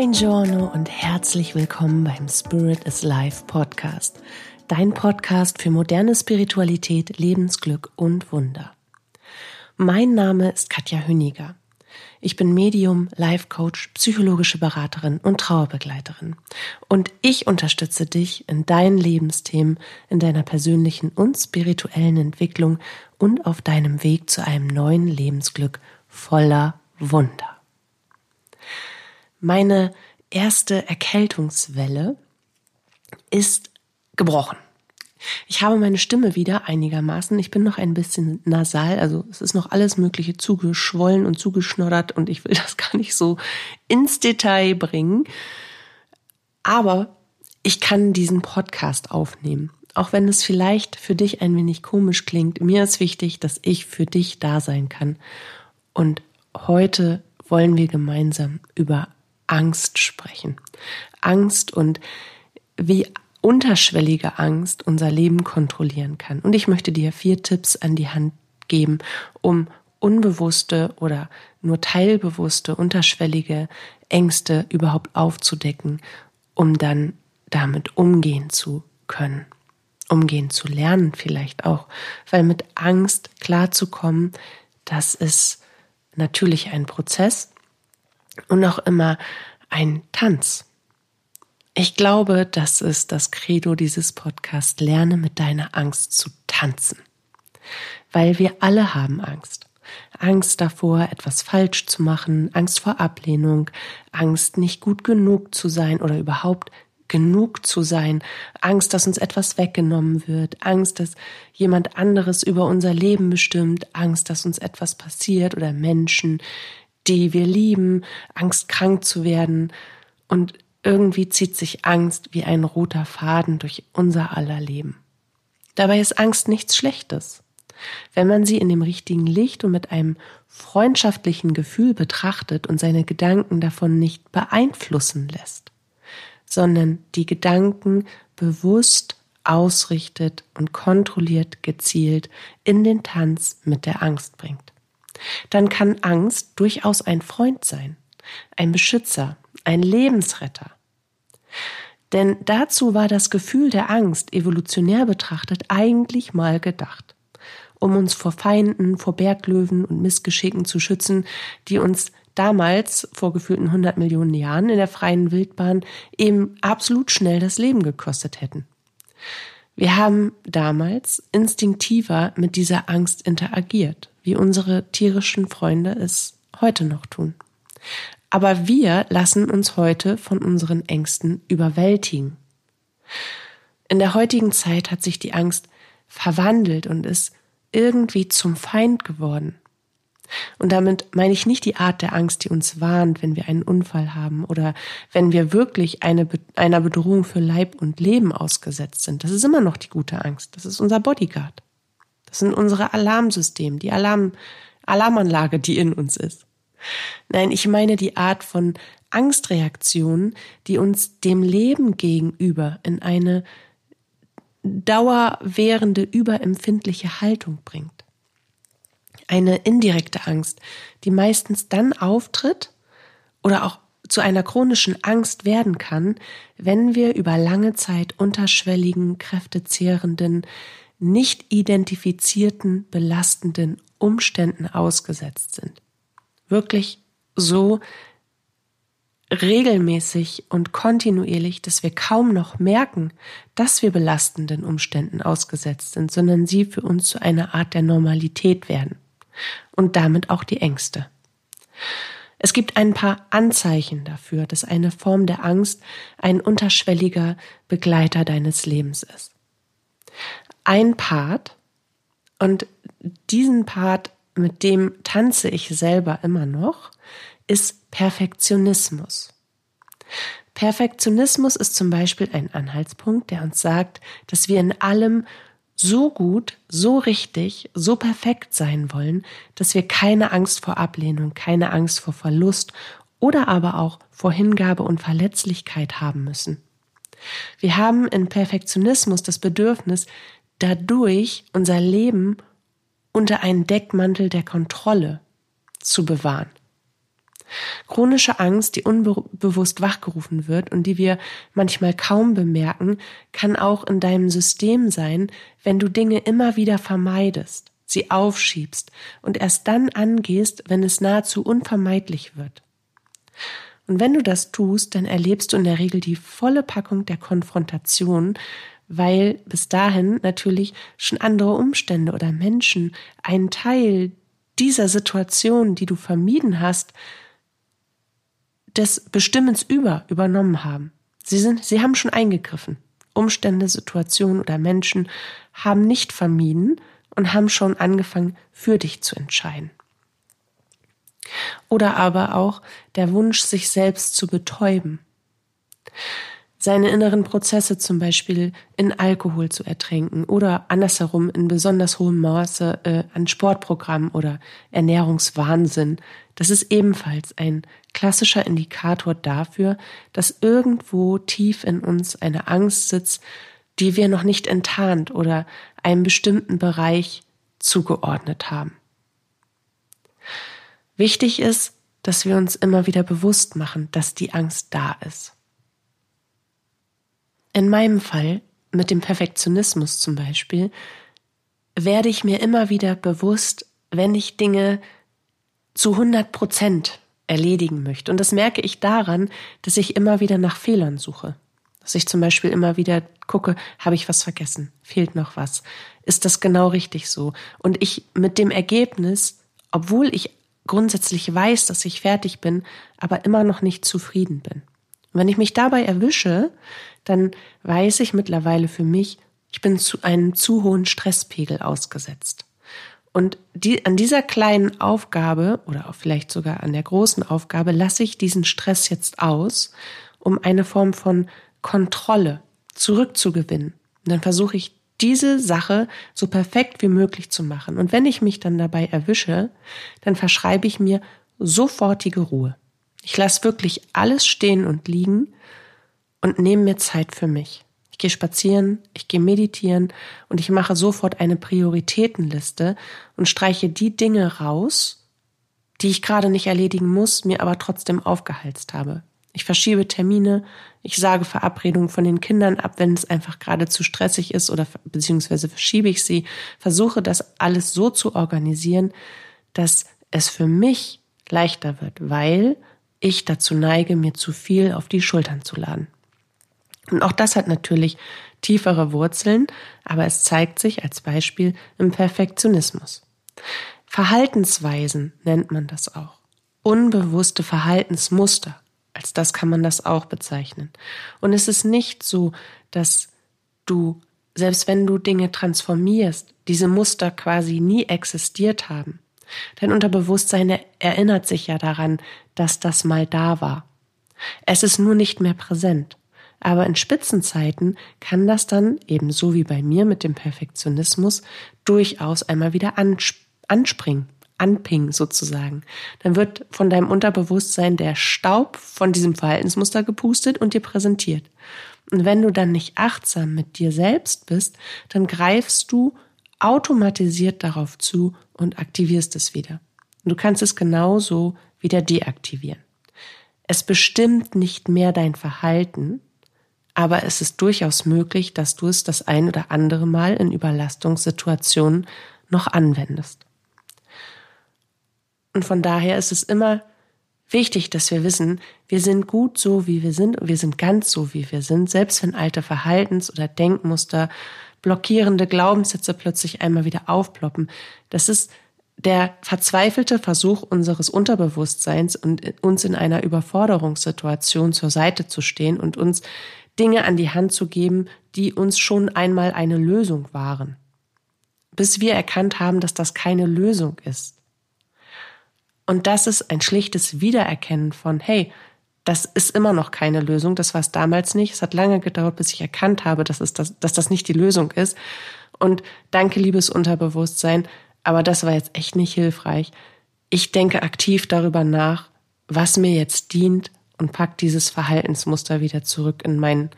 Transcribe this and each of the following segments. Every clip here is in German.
Buongiorno und herzlich willkommen beim Spirit is Life Podcast. Dein Podcast für moderne Spiritualität, Lebensglück und Wunder. Mein Name ist Katja Hüniger. Ich bin Medium, Life Coach, psychologische Beraterin und Trauerbegleiterin. Und ich unterstütze dich in deinen Lebensthemen, in deiner persönlichen und spirituellen Entwicklung und auf deinem Weg zu einem neuen Lebensglück voller Wunder. Meine erste Erkältungswelle ist gebrochen. Ich habe meine Stimme wieder einigermaßen. Ich bin noch ein bisschen nasal, also es ist noch alles Mögliche zugeschwollen und zugeschnoddert und ich will das gar nicht so ins Detail bringen. Aber ich kann diesen Podcast aufnehmen. Auch wenn es vielleicht für dich ein wenig komisch klingt, mir ist wichtig, dass ich für dich da sein kann. Und heute wollen wir gemeinsam über Angst sprechen. Angst und wie unterschwellige Angst unser Leben kontrollieren kann. Und ich möchte dir vier Tipps an die Hand geben, um unbewusste oder nur teilbewusste, unterschwellige Ängste überhaupt aufzudecken, um dann damit umgehen zu können, umgehen zu lernen vielleicht auch, weil mit Angst klarzukommen, das ist natürlich ein Prozess und auch immer ein Tanz. Ich glaube, das ist das Credo dieses Podcasts. Lerne mit deiner Angst zu tanzen. Weil wir alle haben Angst. Angst davor, etwas falsch zu machen, Angst vor Ablehnung, Angst, nicht gut genug zu sein oder überhaupt genug zu sein, Angst, dass uns etwas weggenommen wird, Angst, dass jemand anderes über unser Leben bestimmt, Angst, dass uns etwas passiert oder Menschen, die wir lieben, Angst krank zu werden und irgendwie zieht sich Angst wie ein roter Faden durch unser aller Leben. Dabei ist Angst nichts Schlechtes. Wenn man sie in dem richtigen Licht und mit einem freundschaftlichen Gefühl betrachtet und seine Gedanken davon nicht beeinflussen lässt, sondern die Gedanken bewusst ausrichtet und kontrolliert gezielt in den Tanz mit der Angst bringt. Dann kann Angst durchaus ein Freund sein, ein Beschützer, ein Lebensretter. Denn dazu war das Gefühl der Angst evolutionär betrachtet eigentlich mal gedacht, um uns vor Feinden, vor Berglöwen und Missgeschicken zu schützen, die uns damals, vor gefühlten 100 Millionen Jahren, in der freien Wildbahn eben absolut schnell das Leben gekostet hätten. Wir haben damals instinktiver mit dieser Angst interagiert, wie unsere tierischen Freunde es heute noch tun. Aber wir lassen uns heute von unseren Ängsten überwältigen. In der heutigen Zeit hat sich die Angst verwandelt und ist irgendwie zum Feind geworden. Und damit meine ich nicht die Art der Angst, die uns warnt, wenn wir einen Unfall haben oder wenn wir wirklich eine, einer Bedrohung für Leib und Leben ausgesetzt sind. Das ist immer noch die gute Angst. Das ist unser Bodyguard. Das sind unsere Alarmsysteme, die Alarm, Alarmanlage, die in uns ist. Nein, ich meine die Art von Angstreaktion, die uns dem Leben gegenüber in eine dauerwährende überempfindliche Haltung bringt. Eine indirekte Angst, die meistens dann auftritt oder auch zu einer chronischen Angst werden kann, wenn wir über lange Zeit unterschwelligen, kräftezehrenden, nicht identifizierten, belastenden Umständen ausgesetzt sind wirklich so regelmäßig und kontinuierlich, dass wir kaum noch merken, dass wir belastenden Umständen ausgesetzt sind, sondern sie für uns zu einer Art der Normalität werden und damit auch die Ängste. Es gibt ein paar Anzeichen dafür, dass eine Form der Angst ein unterschwelliger Begleiter deines Lebens ist. Ein Part, und diesen Part mit dem tanze ich selber immer noch, ist Perfektionismus. Perfektionismus ist zum Beispiel ein Anhaltspunkt, der uns sagt, dass wir in allem so gut, so richtig, so perfekt sein wollen, dass wir keine Angst vor Ablehnung, keine Angst vor Verlust oder aber auch vor Hingabe und Verletzlichkeit haben müssen. Wir haben in Perfektionismus das Bedürfnis, dadurch unser Leben unter einen Deckmantel der Kontrolle zu bewahren. Chronische Angst, die unbewusst wachgerufen wird und die wir manchmal kaum bemerken, kann auch in deinem System sein, wenn du Dinge immer wieder vermeidest, sie aufschiebst und erst dann angehst, wenn es nahezu unvermeidlich wird. Und wenn du das tust, dann erlebst du in der Regel die volle Packung der Konfrontation, weil bis dahin natürlich schon andere Umstände oder Menschen einen Teil dieser Situation, die du vermieden hast, des Bestimmens über übernommen haben. Sie sind, sie haben schon eingegriffen. Umstände, Situationen oder Menschen haben nicht vermieden und haben schon angefangen, für dich zu entscheiden. Oder aber auch der Wunsch, sich selbst zu betäuben seine inneren Prozesse zum Beispiel in Alkohol zu ertränken oder andersherum in besonders hohem Maße äh, an Sportprogrammen oder Ernährungswahnsinn. Das ist ebenfalls ein klassischer Indikator dafür, dass irgendwo tief in uns eine Angst sitzt, die wir noch nicht enttarnt oder einem bestimmten Bereich zugeordnet haben. Wichtig ist, dass wir uns immer wieder bewusst machen, dass die Angst da ist. In meinem Fall, mit dem Perfektionismus zum Beispiel, werde ich mir immer wieder bewusst, wenn ich Dinge zu 100 Prozent erledigen möchte. Und das merke ich daran, dass ich immer wieder nach Fehlern suche. Dass ich zum Beispiel immer wieder gucke, habe ich was vergessen? Fehlt noch was? Ist das genau richtig so? Und ich mit dem Ergebnis, obwohl ich grundsätzlich weiß, dass ich fertig bin, aber immer noch nicht zufrieden bin. Und wenn ich mich dabei erwische, dann weiß ich mittlerweile für mich, ich bin zu einem zu hohen Stresspegel ausgesetzt. Und die, an dieser kleinen Aufgabe oder auch vielleicht sogar an der großen Aufgabe lasse ich diesen Stress jetzt aus, um eine Form von Kontrolle zurückzugewinnen. Und dann versuche ich diese Sache so perfekt wie möglich zu machen. Und wenn ich mich dann dabei erwische, dann verschreibe ich mir sofortige Ruhe. Ich lasse wirklich alles stehen und liegen und nehme mir Zeit für mich. Ich gehe spazieren, ich gehe meditieren und ich mache sofort eine Prioritätenliste und streiche die Dinge raus, die ich gerade nicht erledigen muss, mir aber trotzdem aufgehalst habe. Ich verschiebe Termine, ich sage Verabredungen von den Kindern ab, wenn es einfach gerade zu stressig ist oder beziehungsweise verschiebe ich sie, versuche das alles so zu organisieren, dass es für mich leichter wird, weil ich dazu neige, mir zu viel auf die Schultern zu laden. Und auch das hat natürlich tiefere Wurzeln, aber es zeigt sich als Beispiel im Perfektionismus. Verhaltensweisen nennt man das auch. Unbewusste Verhaltensmuster. Als das kann man das auch bezeichnen. Und es ist nicht so, dass du, selbst wenn du Dinge transformierst, diese Muster quasi nie existiert haben. Dein Unterbewusstsein erinnert sich ja daran, dass das mal da war. Es ist nur nicht mehr präsent. Aber in Spitzenzeiten kann das dann, ebenso wie bei mir mit dem Perfektionismus, durchaus einmal wieder anspringen, anpingen sozusagen. Dann wird von deinem Unterbewusstsein der Staub von diesem Verhaltensmuster gepustet und dir präsentiert. Und wenn du dann nicht achtsam mit dir selbst bist, dann greifst du automatisiert darauf zu und aktivierst es wieder. Und du kannst es genauso wieder deaktivieren. Es bestimmt nicht mehr dein Verhalten, aber es ist durchaus möglich, dass du es das ein oder andere Mal in Überlastungssituationen noch anwendest. Und von daher ist es immer wichtig, dass wir wissen, wir sind gut so, wie wir sind, und wir sind ganz so, wie wir sind, selbst wenn alte Verhaltens- oder Denkmuster, blockierende Glaubenssätze plötzlich einmal wieder aufploppen. Das ist der verzweifelte Versuch unseres Unterbewusstseins und uns in einer Überforderungssituation zur Seite zu stehen und uns Dinge an die Hand zu geben, die uns schon einmal eine Lösung waren. Bis wir erkannt haben, dass das keine Lösung ist. Und das ist ein schlichtes Wiedererkennen von, hey, das ist immer noch keine Lösung, das war es damals nicht. Es hat lange gedauert, bis ich erkannt habe, dass, es das, dass das nicht die Lösung ist. Und danke, liebes Unterbewusstsein, aber das war jetzt echt nicht hilfreich. Ich denke aktiv darüber nach, was mir jetzt dient und pack dieses Verhaltensmuster wieder zurück in mein,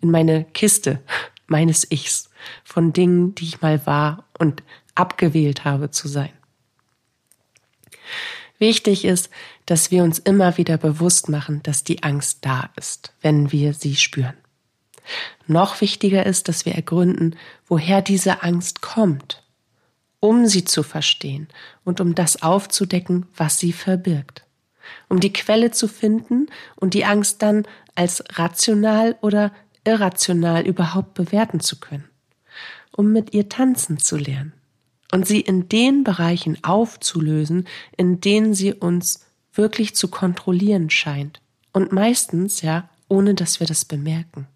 in meine Kiste meines Ichs von Dingen, die ich mal war und abgewählt habe zu sein. Wichtig ist, dass wir uns immer wieder bewusst machen, dass die Angst da ist, wenn wir sie spüren. Noch wichtiger ist, dass wir ergründen, woher diese Angst kommt, um sie zu verstehen und um das aufzudecken, was sie verbirgt. Um die Quelle zu finden und die Angst dann als rational oder irrational überhaupt bewerten zu können. Um mit ihr tanzen zu lernen und sie in den Bereichen aufzulösen, in denen sie uns wirklich zu kontrollieren scheint. Und meistens, ja, ohne dass wir das bemerken.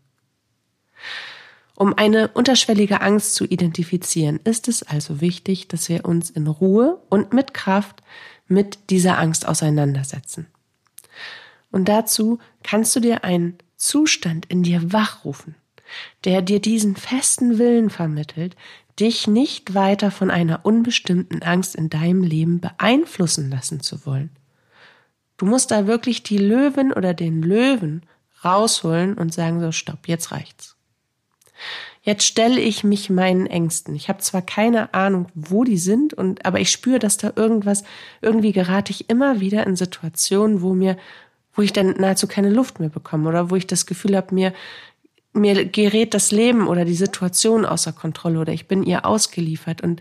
Um eine unterschwellige Angst zu identifizieren, ist es also wichtig, dass wir uns in Ruhe und mit Kraft mit dieser Angst auseinandersetzen. Und dazu kannst du dir einen Zustand in dir wachrufen, der dir diesen festen Willen vermittelt, dich nicht weiter von einer unbestimmten Angst in deinem Leben beeinflussen lassen zu wollen. Du musst da wirklich die Löwen oder den Löwen rausholen und sagen so, stopp, jetzt reicht's. Jetzt stelle ich mich meinen Ängsten. Ich habe zwar keine Ahnung, wo die sind, und aber ich spüre, dass da irgendwas, irgendwie gerate ich immer wieder in Situationen, wo mir, wo ich dann nahezu keine Luft mehr bekomme oder wo ich das Gefühl habe, mir mir gerät das Leben oder die Situation außer Kontrolle oder ich bin ihr ausgeliefert und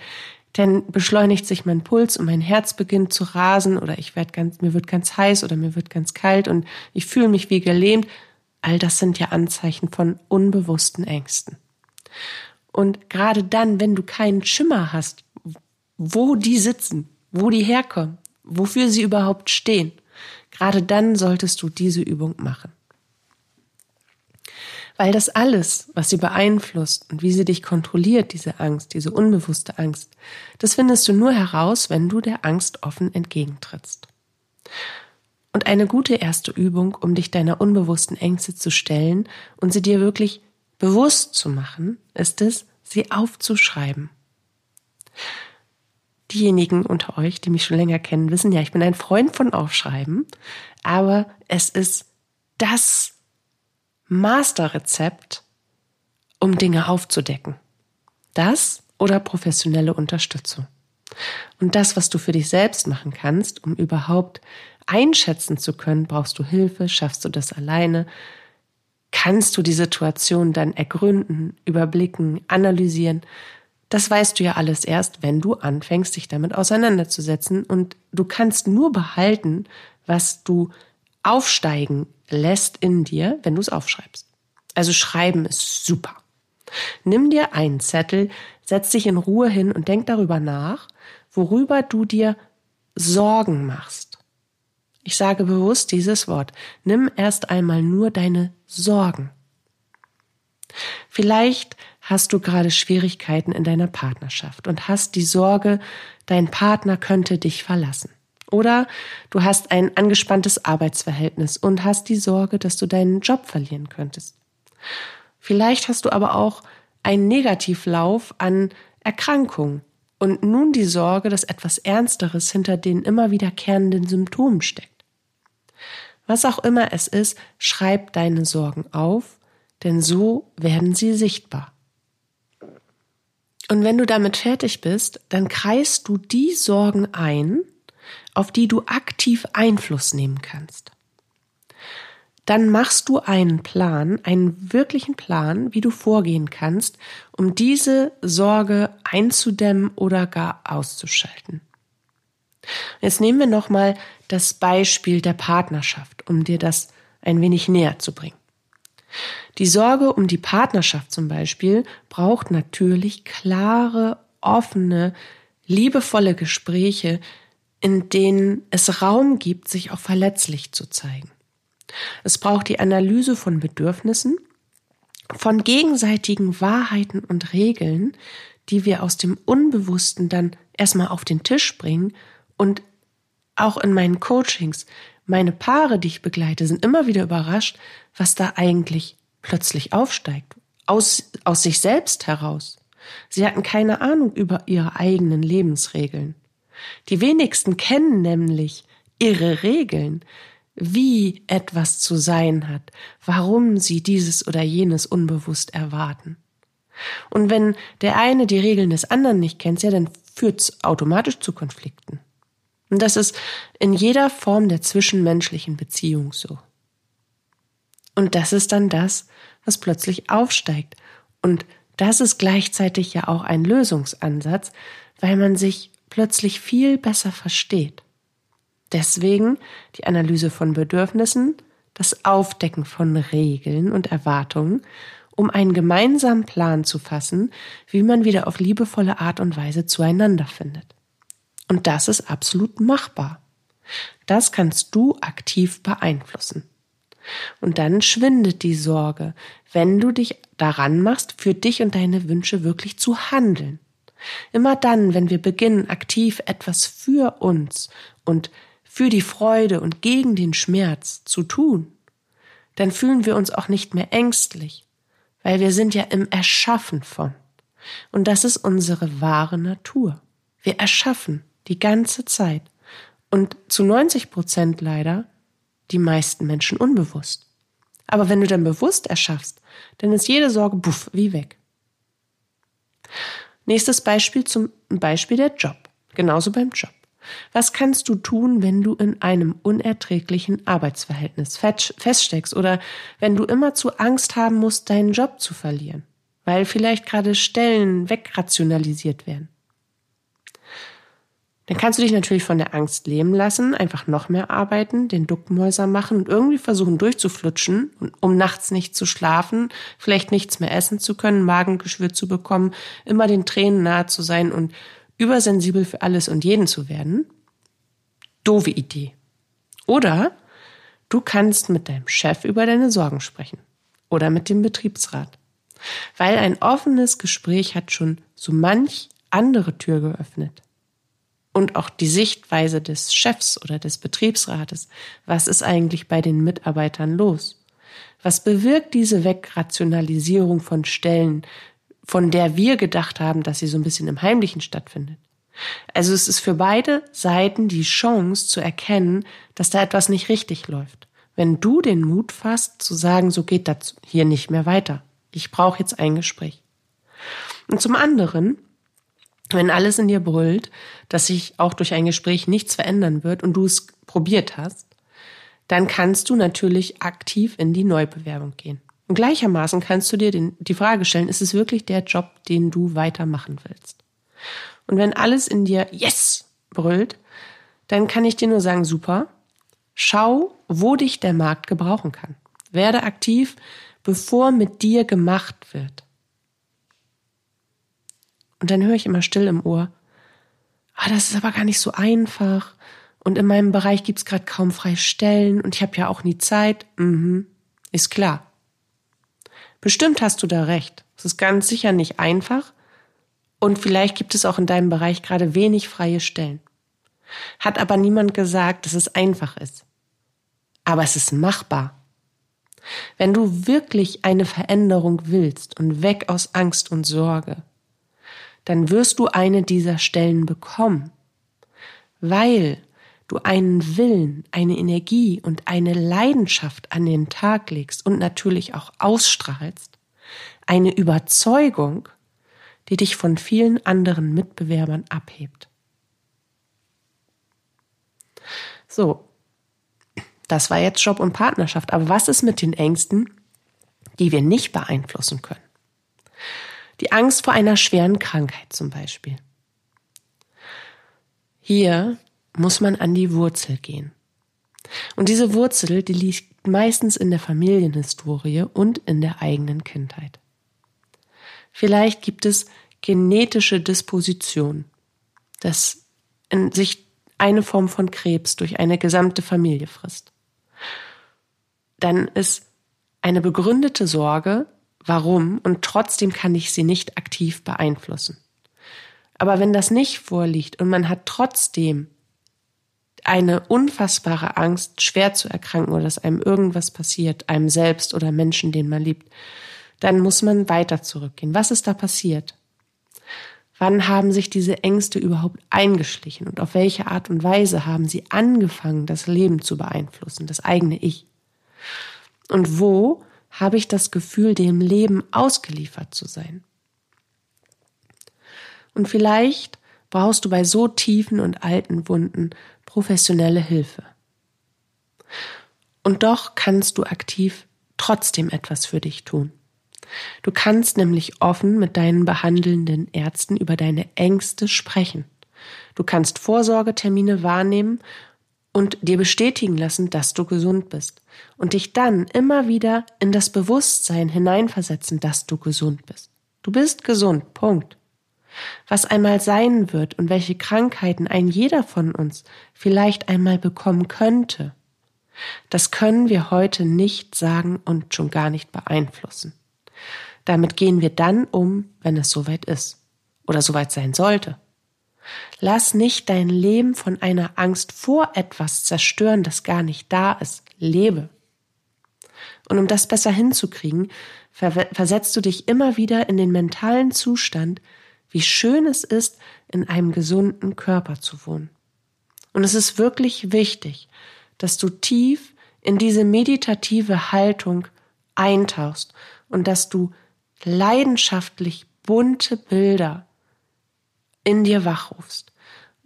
dann beschleunigt sich mein Puls und mein Herz beginnt zu rasen oder ich werde ganz, mir wird ganz heiß oder mir wird ganz kalt und ich fühle mich wie gelähmt. All das sind ja Anzeichen von unbewussten Ängsten. Und gerade dann, wenn du keinen Schimmer hast, wo die sitzen, wo die herkommen, wofür sie überhaupt stehen, gerade dann solltest du diese Übung machen. Weil das alles, was sie beeinflusst und wie sie dich kontrolliert, diese Angst, diese unbewusste Angst, das findest du nur heraus, wenn du der Angst offen entgegentrittst. Und eine gute erste Übung, um dich deiner unbewussten Ängste zu stellen und sie dir wirklich bewusst zu machen, ist es, sie aufzuschreiben. Diejenigen unter euch, die mich schon länger kennen, wissen ja, ich bin ein Freund von Aufschreiben, aber es ist das Masterrezept, um Dinge aufzudecken. Das oder professionelle Unterstützung. Und das, was du für dich selbst machen kannst, um überhaupt einschätzen zu können, brauchst du Hilfe, schaffst du das alleine, kannst du die Situation dann ergründen, überblicken, analysieren. Das weißt du ja alles erst, wenn du anfängst, dich damit auseinanderzusetzen. Und du kannst nur behalten, was du aufsteigen lässt in dir, wenn du es aufschreibst. Also schreiben ist super. Nimm dir einen Zettel, setz dich in Ruhe hin und denk darüber nach, worüber du dir Sorgen machst. Ich sage bewusst dieses Wort. Nimm erst einmal nur deine Sorgen. Vielleicht hast du gerade Schwierigkeiten in deiner Partnerschaft und hast die Sorge, dein Partner könnte dich verlassen. Oder du hast ein angespanntes Arbeitsverhältnis und hast die Sorge, dass du deinen Job verlieren könntest. Vielleicht hast du aber auch einen Negativlauf an Erkrankungen und nun die Sorge, dass etwas Ernsteres hinter den immer wiederkehrenden Symptomen steckt. Was auch immer es ist, schreib deine Sorgen auf, denn so werden sie sichtbar. Und wenn du damit fertig bist, dann kreist du die Sorgen ein, auf die du aktiv Einfluss nehmen kannst. Dann machst du einen Plan, einen wirklichen Plan, wie du vorgehen kannst, um diese Sorge einzudämmen oder gar auszuschalten. Jetzt nehmen wir nochmal das Beispiel der Partnerschaft, um dir das ein wenig näher zu bringen. Die Sorge um die Partnerschaft zum Beispiel braucht natürlich klare, offene, liebevolle Gespräche, in denen es Raum gibt, sich auch verletzlich zu zeigen. Es braucht die Analyse von Bedürfnissen, von gegenseitigen Wahrheiten und Regeln, die wir aus dem Unbewussten dann erstmal auf den Tisch bringen und auch in meinen Coachings, meine Paare, die ich begleite, sind immer wieder überrascht, was da eigentlich plötzlich aufsteigt. Aus, aus sich selbst heraus. Sie hatten keine Ahnung über ihre eigenen Lebensregeln. Die wenigsten kennen nämlich ihre Regeln, wie etwas zu sein hat, warum sie dieses oder jenes unbewusst erwarten. Und wenn der eine die Regeln des anderen nicht kennt, ja, dann führt es automatisch zu Konflikten. Und das ist in jeder Form der zwischenmenschlichen Beziehung so. Und das ist dann das, was plötzlich aufsteigt. Und das ist gleichzeitig ja auch ein Lösungsansatz, weil man sich plötzlich viel besser versteht. Deswegen die Analyse von Bedürfnissen, das Aufdecken von Regeln und Erwartungen, um einen gemeinsamen Plan zu fassen, wie man wieder auf liebevolle Art und Weise zueinander findet. Und das ist absolut machbar. Das kannst du aktiv beeinflussen. Und dann schwindet die Sorge, wenn du dich daran machst, für dich und deine Wünsche wirklich zu handeln. Immer dann, wenn wir beginnen, aktiv etwas für uns und für die Freude und gegen den Schmerz zu tun, dann fühlen wir uns auch nicht mehr ängstlich, weil wir sind ja im Erschaffen von. Und das ist unsere wahre Natur. Wir erschaffen die ganze Zeit. Und zu 90 Prozent leider die meisten Menschen unbewusst. Aber wenn du dann bewusst erschaffst, dann ist jede Sorge buff wie weg. Nächstes Beispiel zum Beispiel der Job. Genauso beim Job. Was kannst du tun, wenn du in einem unerträglichen Arbeitsverhältnis feststeckst oder wenn du immer zu Angst haben musst, deinen Job zu verlieren, weil vielleicht gerade Stellen wegrationalisiert werden? Dann kannst du dich natürlich von der Angst leben lassen, einfach noch mehr arbeiten, den Duckmäuser machen und irgendwie versuchen durchzuflutschen, um nachts nicht zu schlafen, vielleicht nichts mehr essen zu können, Magengeschwür zu bekommen, immer den Tränen nahe zu sein und übersensibel für alles und jeden zu werden. Doofe Idee. Oder du kannst mit deinem Chef über deine Sorgen sprechen. Oder mit dem Betriebsrat. Weil ein offenes Gespräch hat schon so manch andere Tür geöffnet und auch die Sichtweise des Chefs oder des Betriebsrates. Was ist eigentlich bei den Mitarbeitern los? Was bewirkt diese Wegrationalisierung von Stellen, von der wir gedacht haben, dass sie so ein bisschen im Heimlichen stattfindet? Also es ist für beide Seiten die Chance zu erkennen, dass da etwas nicht richtig läuft. Wenn du den Mut fasst, zu sagen, so geht das hier nicht mehr weiter. Ich brauche jetzt ein Gespräch. Und zum anderen wenn alles in dir brüllt, dass sich auch durch ein Gespräch nichts verändern wird und du es probiert hast, dann kannst du natürlich aktiv in die Neubewerbung gehen. Und gleichermaßen kannst du dir den, die Frage stellen, ist es wirklich der Job, den du weitermachen willst? Und wenn alles in dir Yes brüllt, dann kann ich dir nur sagen, super, schau, wo dich der Markt gebrauchen kann. Werde aktiv, bevor mit dir gemacht wird. Und dann höre ich immer still im Ohr. Ah, das ist aber gar nicht so einfach. Und in meinem Bereich gibt's gerade kaum freie Stellen und ich habe ja auch nie Zeit. Mhm, ist klar. Bestimmt hast du da recht. Es ist ganz sicher nicht einfach. Und vielleicht gibt es auch in deinem Bereich gerade wenig freie Stellen. Hat aber niemand gesagt, dass es einfach ist. Aber es ist machbar. Wenn du wirklich eine Veränderung willst und weg aus Angst und Sorge, dann wirst du eine dieser Stellen bekommen, weil du einen Willen, eine Energie und eine Leidenschaft an den Tag legst und natürlich auch ausstrahlst, eine Überzeugung, die dich von vielen anderen Mitbewerbern abhebt. So, das war jetzt Job und Partnerschaft, aber was ist mit den Ängsten, die wir nicht beeinflussen können? Die Angst vor einer schweren Krankheit zum Beispiel. Hier muss man an die Wurzel gehen. Und diese Wurzel, die liegt meistens in der Familienhistorie und in der eigenen Kindheit. Vielleicht gibt es genetische Disposition, dass in sich eine Form von Krebs durch eine gesamte Familie frisst. Dann ist eine begründete Sorge warum und trotzdem kann ich sie nicht aktiv beeinflussen. Aber wenn das nicht vorliegt und man hat trotzdem eine unfassbare Angst, schwer zu erkranken oder dass einem irgendwas passiert, einem selbst oder Menschen, den man liebt, dann muss man weiter zurückgehen. Was ist da passiert? Wann haben sich diese Ängste überhaupt eingeschlichen und auf welche Art und Weise haben sie angefangen, das Leben zu beeinflussen, das eigene Ich? Und wo habe ich das Gefühl, dem Leben ausgeliefert zu sein. Und vielleicht brauchst du bei so tiefen und alten Wunden professionelle Hilfe. Und doch kannst du aktiv trotzdem etwas für dich tun. Du kannst nämlich offen mit deinen behandelnden Ärzten über deine Ängste sprechen. Du kannst Vorsorgetermine wahrnehmen und dir bestätigen lassen, dass du gesund bist und dich dann immer wieder in das Bewusstsein hineinversetzen, dass du gesund bist. Du bist gesund, Punkt. Was einmal sein wird und welche Krankheiten ein jeder von uns vielleicht einmal bekommen könnte, das können wir heute nicht sagen und schon gar nicht beeinflussen. Damit gehen wir dann um, wenn es soweit ist oder soweit sein sollte. Lass nicht dein Leben von einer Angst vor etwas zerstören, das gar nicht da ist. Lebe. Und um das besser hinzukriegen, versetzt du dich immer wieder in den mentalen Zustand, wie schön es ist, in einem gesunden Körper zu wohnen. Und es ist wirklich wichtig, dass du tief in diese meditative Haltung eintauchst und dass du leidenschaftlich bunte Bilder in dir wachrufst,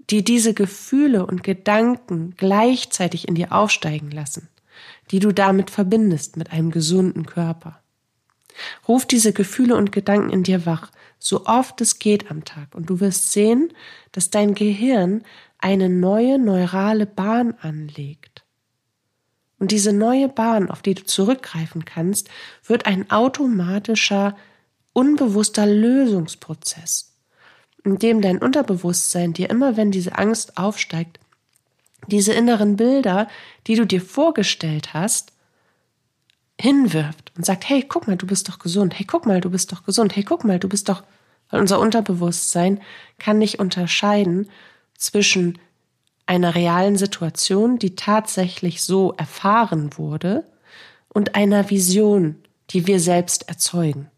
die diese Gefühle und Gedanken gleichzeitig in dir aufsteigen lassen, die du damit verbindest mit einem gesunden Körper. Ruf diese Gefühle und Gedanken in dir wach, so oft es geht am Tag, und du wirst sehen, dass dein Gehirn eine neue neurale Bahn anlegt. Und diese neue Bahn, auf die du zurückgreifen kannst, wird ein automatischer, unbewusster Lösungsprozess in dem dein Unterbewusstsein dir immer, wenn diese Angst aufsteigt, diese inneren Bilder, die du dir vorgestellt hast, hinwirft und sagt, hey, guck mal, du bist doch gesund, hey, guck mal, du bist doch gesund, hey, guck mal, du bist doch, weil unser Unterbewusstsein kann nicht unterscheiden zwischen einer realen Situation, die tatsächlich so erfahren wurde, und einer Vision, die wir selbst erzeugen.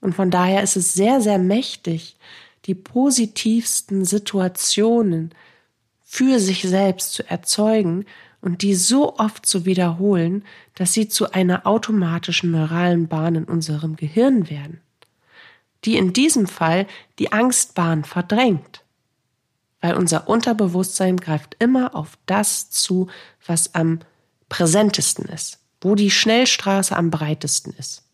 Und von daher ist es sehr, sehr mächtig, die positivsten Situationen für sich selbst zu erzeugen und die so oft zu wiederholen, dass sie zu einer automatischen neuralen Bahn in unserem Gehirn werden, die in diesem Fall die Angstbahn verdrängt, weil unser Unterbewusstsein greift immer auf das zu, was am präsentesten ist, wo die Schnellstraße am breitesten ist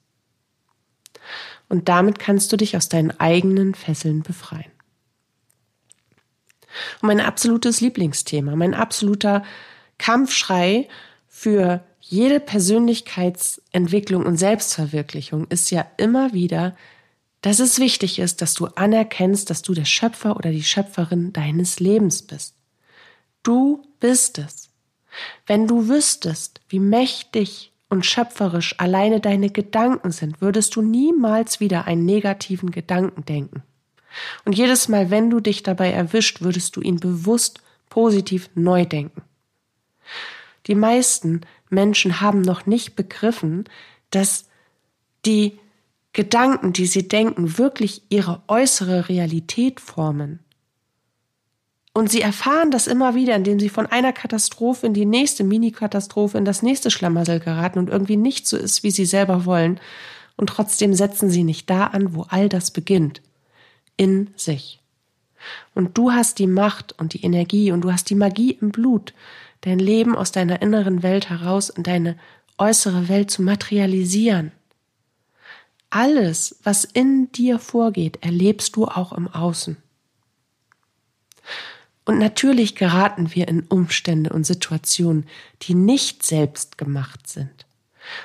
und damit kannst du dich aus deinen eigenen Fesseln befreien. Und mein absolutes Lieblingsthema, mein absoluter Kampfschrei für jede Persönlichkeitsentwicklung und Selbstverwirklichung ist ja immer wieder, dass es wichtig ist, dass du anerkennst, dass du der Schöpfer oder die Schöpferin deines Lebens bist. Du bist es. Wenn du wüsstest, wie mächtig und schöpferisch alleine deine Gedanken sind, würdest du niemals wieder einen negativen Gedanken denken. Und jedes Mal, wenn du dich dabei erwischt, würdest du ihn bewusst positiv neu denken. Die meisten Menschen haben noch nicht begriffen, dass die Gedanken, die sie denken, wirklich ihre äußere Realität formen. Und sie erfahren das immer wieder, indem sie von einer Katastrophe in die nächste Mini-Katastrophe, in das nächste Schlamassel geraten und irgendwie nicht so ist, wie sie selber wollen. Und trotzdem setzen sie nicht da an, wo all das beginnt. In sich. Und du hast die Macht und die Energie und du hast die Magie im Blut, dein Leben aus deiner inneren Welt heraus in deine äußere Welt zu materialisieren. Alles, was in dir vorgeht, erlebst du auch im Außen. Und natürlich geraten wir in Umstände und Situationen, die nicht selbst gemacht sind,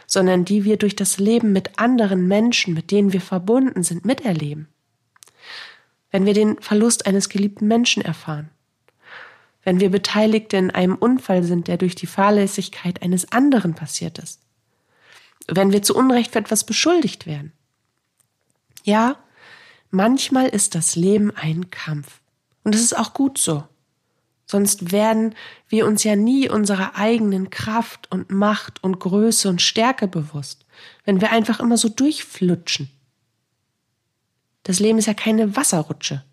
sondern die wir durch das Leben mit anderen Menschen, mit denen wir verbunden sind, miterleben. Wenn wir den Verlust eines geliebten Menschen erfahren, wenn wir Beteiligte in einem Unfall sind, der durch die Fahrlässigkeit eines anderen passiert ist, wenn wir zu Unrecht für etwas beschuldigt werden. Ja, manchmal ist das Leben ein Kampf. Und es ist auch gut so. Sonst werden wir uns ja nie unserer eigenen Kraft und Macht und Größe und Stärke bewusst, wenn wir einfach immer so durchflutschen. Das Leben ist ja keine Wasserrutsche.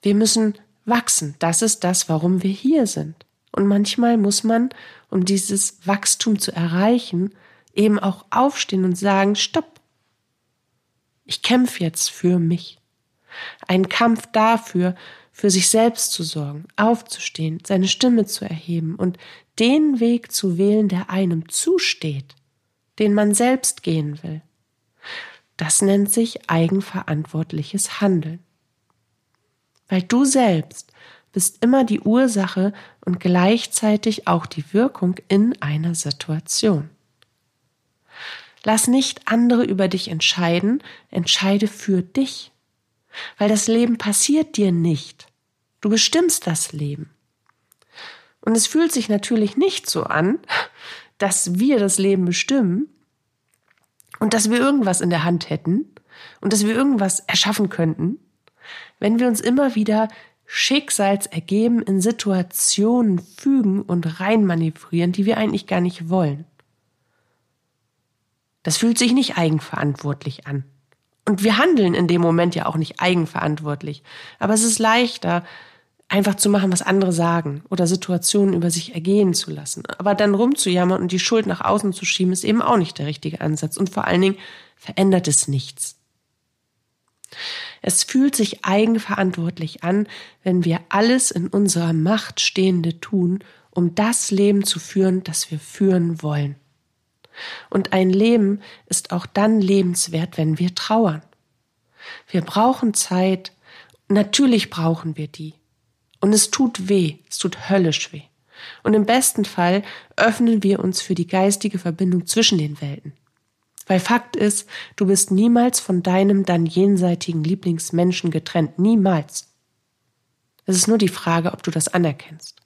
Wir müssen wachsen. Das ist das, warum wir hier sind. Und manchmal muss man, um dieses Wachstum zu erreichen, eben auch aufstehen und sagen, stopp. Ich kämpfe jetzt für mich. Ein Kampf dafür, für sich selbst zu sorgen, aufzustehen, seine Stimme zu erheben und den Weg zu wählen, der einem zusteht, den man selbst gehen will. Das nennt sich eigenverantwortliches Handeln. Weil du selbst bist immer die Ursache und gleichzeitig auch die Wirkung in einer Situation. Lass nicht andere über dich entscheiden, entscheide für dich. Weil das Leben passiert dir nicht. Du bestimmst das Leben. Und es fühlt sich natürlich nicht so an, dass wir das Leben bestimmen und dass wir irgendwas in der Hand hätten und dass wir irgendwas erschaffen könnten, wenn wir uns immer wieder Schicksalsergeben in Situationen fügen und reinmanövrieren, die wir eigentlich gar nicht wollen. Das fühlt sich nicht eigenverantwortlich an. Und wir handeln in dem Moment ja auch nicht eigenverantwortlich. Aber es ist leichter, einfach zu machen, was andere sagen oder Situationen über sich ergehen zu lassen. Aber dann rumzujammern und die Schuld nach außen zu schieben, ist eben auch nicht der richtige Ansatz. Und vor allen Dingen verändert es nichts. Es fühlt sich eigenverantwortlich an, wenn wir alles in unserer Macht Stehende tun, um das Leben zu führen, das wir führen wollen. Und ein Leben ist auch dann lebenswert, wenn wir trauern. Wir brauchen Zeit, natürlich brauchen wir die. Und es tut weh, es tut höllisch weh. Und im besten Fall öffnen wir uns für die geistige Verbindung zwischen den Welten. Weil Fakt ist, du bist niemals von deinem dann jenseitigen Lieblingsmenschen getrennt. Niemals. Es ist nur die Frage, ob du das anerkennst.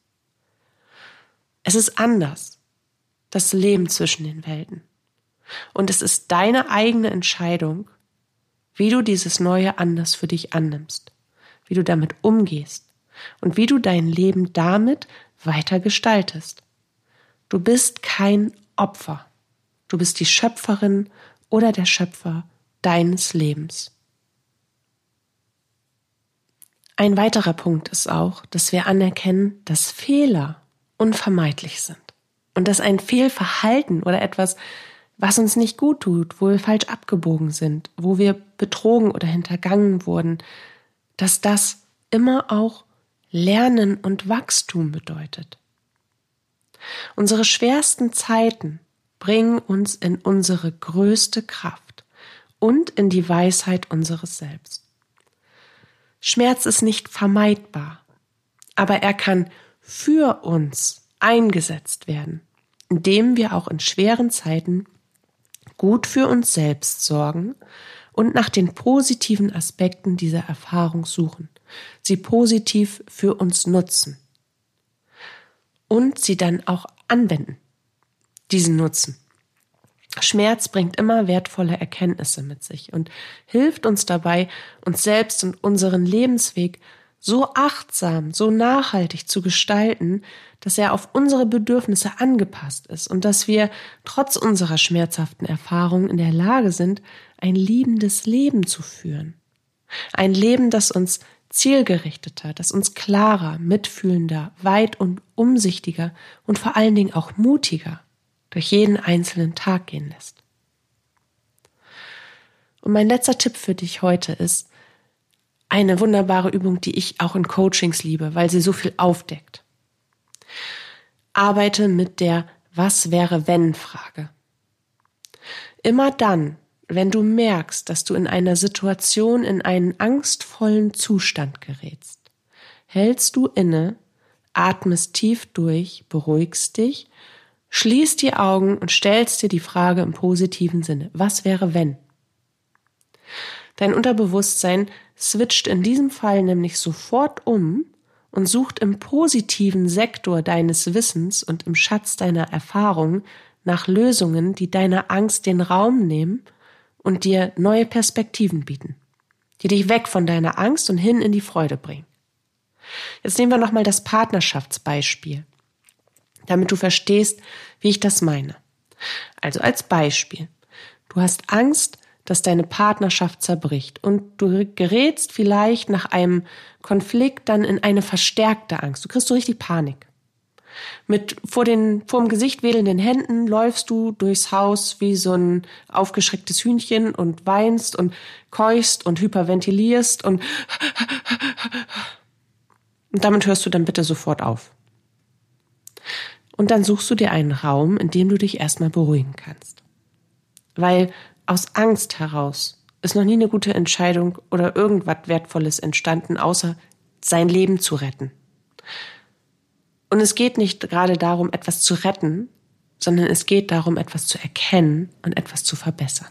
Es ist anders. Das Leben zwischen den Welten. Und es ist deine eigene Entscheidung, wie du dieses Neue anders für dich annimmst, wie du damit umgehst und wie du dein Leben damit weiter gestaltest. Du bist kein Opfer. Du bist die Schöpferin oder der Schöpfer deines Lebens. Ein weiterer Punkt ist auch, dass wir anerkennen, dass Fehler unvermeidlich sind und dass ein Fehlverhalten oder etwas, was uns nicht gut tut, wo wir falsch abgebogen sind, wo wir betrogen oder hintergangen wurden, dass das immer auch Lernen und Wachstum bedeutet. Unsere schwersten Zeiten bringen uns in unsere größte Kraft und in die Weisheit unseres Selbst. Schmerz ist nicht vermeidbar, aber er kann für uns eingesetzt werden, indem wir auch in schweren Zeiten gut für uns selbst sorgen und nach den positiven Aspekten dieser Erfahrung suchen, sie positiv für uns nutzen und sie dann auch anwenden diesen Nutzen. Schmerz bringt immer wertvolle Erkenntnisse mit sich und hilft uns dabei, uns selbst und unseren Lebensweg so achtsam, so nachhaltig zu gestalten, dass er auf unsere Bedürfnisse angepasst ist und dass wir trotz unserer schmerzhaften Erfahrungen in der Lage sind, ein liebendes Leben zu führen. Ein Leben, das uns zielgerichteter, das uns klarer, mitfühlender, weit und umsichtiger und vor allen Dingen auch mutiger durch jeden einzelnen Tag gehen lässt. Und mein letzter Tipp für dich heute ist eine wunderbare Übung, die ich auch in Coachings liebe, weil sie so viel aufdeckt. Arbeite mit der Was wäre wenn Frage. Immer dann, wenn du merkst, dass du in einer Situation in einen angstvollen Zustand gerätst, hältst du inne, atmest tief durch, beruhigst dich Schließ die Augen und stellst dir die Frage im positiven Sinne. Was wäre wenn? Dein Unterbewusstsein switcht in diesem Fall nämlich sofort um und sucht im positiven Sektor deines Wissens und im Schatz deiner Erfahrung nach Lösungen, die deiner Angst den Raum nehmen und dir neue Perspektiven bieten, die dich weg von deiner Angst und hin in die Freude bringen. Jetzt nehmen wir nochmal das Partnerschaftsbeispiel damit du verstehst, wie ich das meine. Also als Beispiel. Du hast Angst, dass deine Partnerschaft zerbricht und du gerätst vielleicht nach einem Konflikt dann in eine verstärkte Angst. Du kriegst so richtig Panik. Mit vor den, vorm Gesicht wedelnden Händen läufst du durchs Haus wie so ein aufgeschrecktes Hühnchen und weinst und keuchst und hyperventilierst und, und damit hörst du dann bitte sofort auf. Und dann suchst du dir einen Raum, in dem du dich erstmal beruhigen kannst. Weil aus Angst heraus ist noch nie eine gute Entscheidung oder irgendwas Wertvolles entstanden, außer sein Leben zu retten. Und es geht nicht gerade darum, etwas zu retten, sondern es geht darum, etwas zu erkennen und etwas zu verbessern.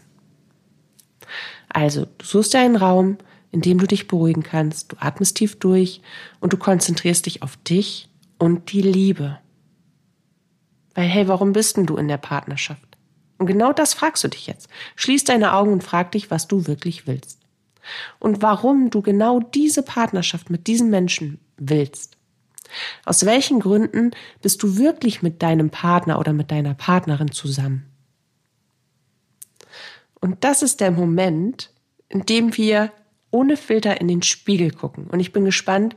Also, du suchst dir einen Raum, in dem du dich beruhigen kannst, du atmest tief durch und du konzentrierst dich auf dich und die Liebe. Weil, hey, warum bist denn du in der Partnerschaft? Und genau das fragst du dich jetzt. Schließ deine Augen und frag dich, was du wirklich willst. Und warum du genau diese Partnerschaft mit diesem Menschen willst. Aus welchen Gründen bist du wirklich mit deinem Partner oder mit deiner Partnerin zusammen? Und das ist der Moment, in dem wir ohne Filter in den Spiegel gucken. Und ich bin gespannt,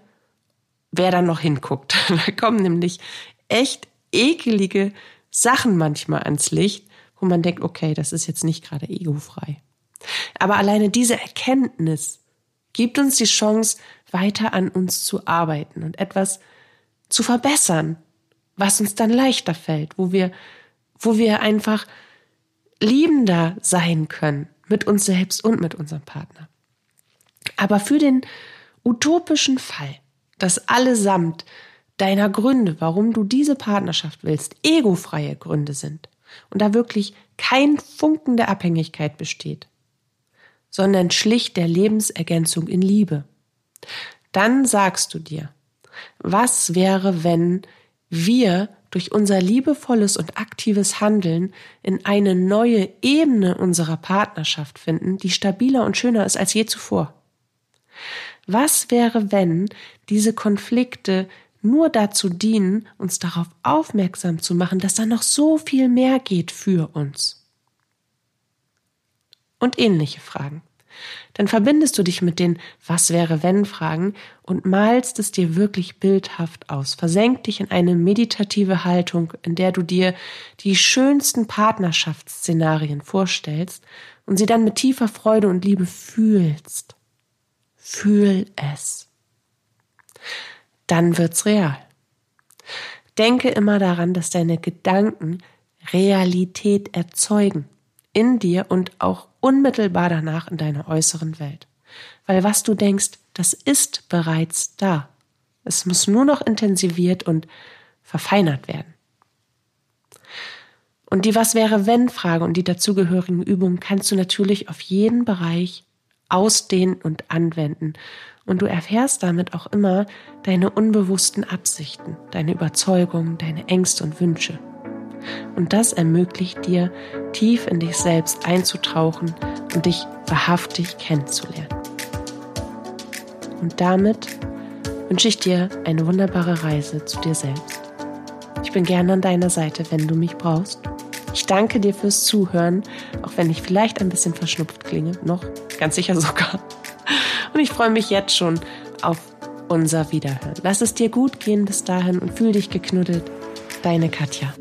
wer da noch hinguckt. Da kommen nämlich echt ekelige Sachen manchmal ans Licht, wo man denkt, okay, das ist jetzt nicht gerade egofrei. Aber alleine diese Erkenntnis gibt uns die Chance, weiter an uns zu arbeiten und etwas zu verbessern, was uns dann leichter fällt, wo wir, wo wir einfach liebender sein können mit uns selbst und mit unserem Partner. Aber für den utopischen Fall, dass allesamt deiner Gründe, warum du diese Partnerschaft willst, egofreie Gründe sind und da wirklich kein Funken der Abhängigkeit besteht, sondern schlicht der Lebensergänzung in Liebe, dann sagst du dir, was wäre, wenn wir durch unser liebevolles und aktives Handeln in eine neue Ebene unserer Partnerschaft finden, die stabiler und schöner ist als je zuvor? Was wäre, wenn diese Konflikte nur dazu dienen, uns darauf aufmerksam zu machen, dass da noch so viel mehr geht für uns? Und ähnliche Fragen dann verbindest du dich mit den Was wäre wenn Fragen und malst es dir wirklich bildhaft aus. Versenk dich in eine meditative Haltung, in der du dir die schönsten Partnerschaftsszenarien vorstellst und sie dann mit tiefer Freude und Liebe fühlst. Fühl es. Dann wird's real. Denke immer daran, dass deine Gedanken Realität erzeugen in dir und auch unmittelbar danach in deiner äußeren Welt. Weil was du denkst, das ist bereits da. Es muss nur noch intensiviert und verfeinert werden. Und die Was wäre wenn Frage und die dazugehörigen Übungen kannst du natürlich auf jeden Bereich ausdehnen und anwenden. Und du erfährst damit auch immer deine unbewussten Absichten, deine Überzeugungen, deine Ängste und Wünsche. Und das ermöglicht dir, tief in dich selbst einzutauchen und dich wahrhaftig kennenzulernen. Und damit wünsche ich dir eine wunderbare Reise zu dir selbst. Ich bin gerne an deiner Seite, wenn du mich brauchst. Ich danke dir fürs Zuhören, auch wenn ich vielleicht ein bisschen verschnupft klinge, noch ganz sicher sogar. Und ich freue mich jetzt schon auf unser Wiederhören. Lass es dir gut gehen bis dahin und fühl dich geknuddelt. Deine Katja.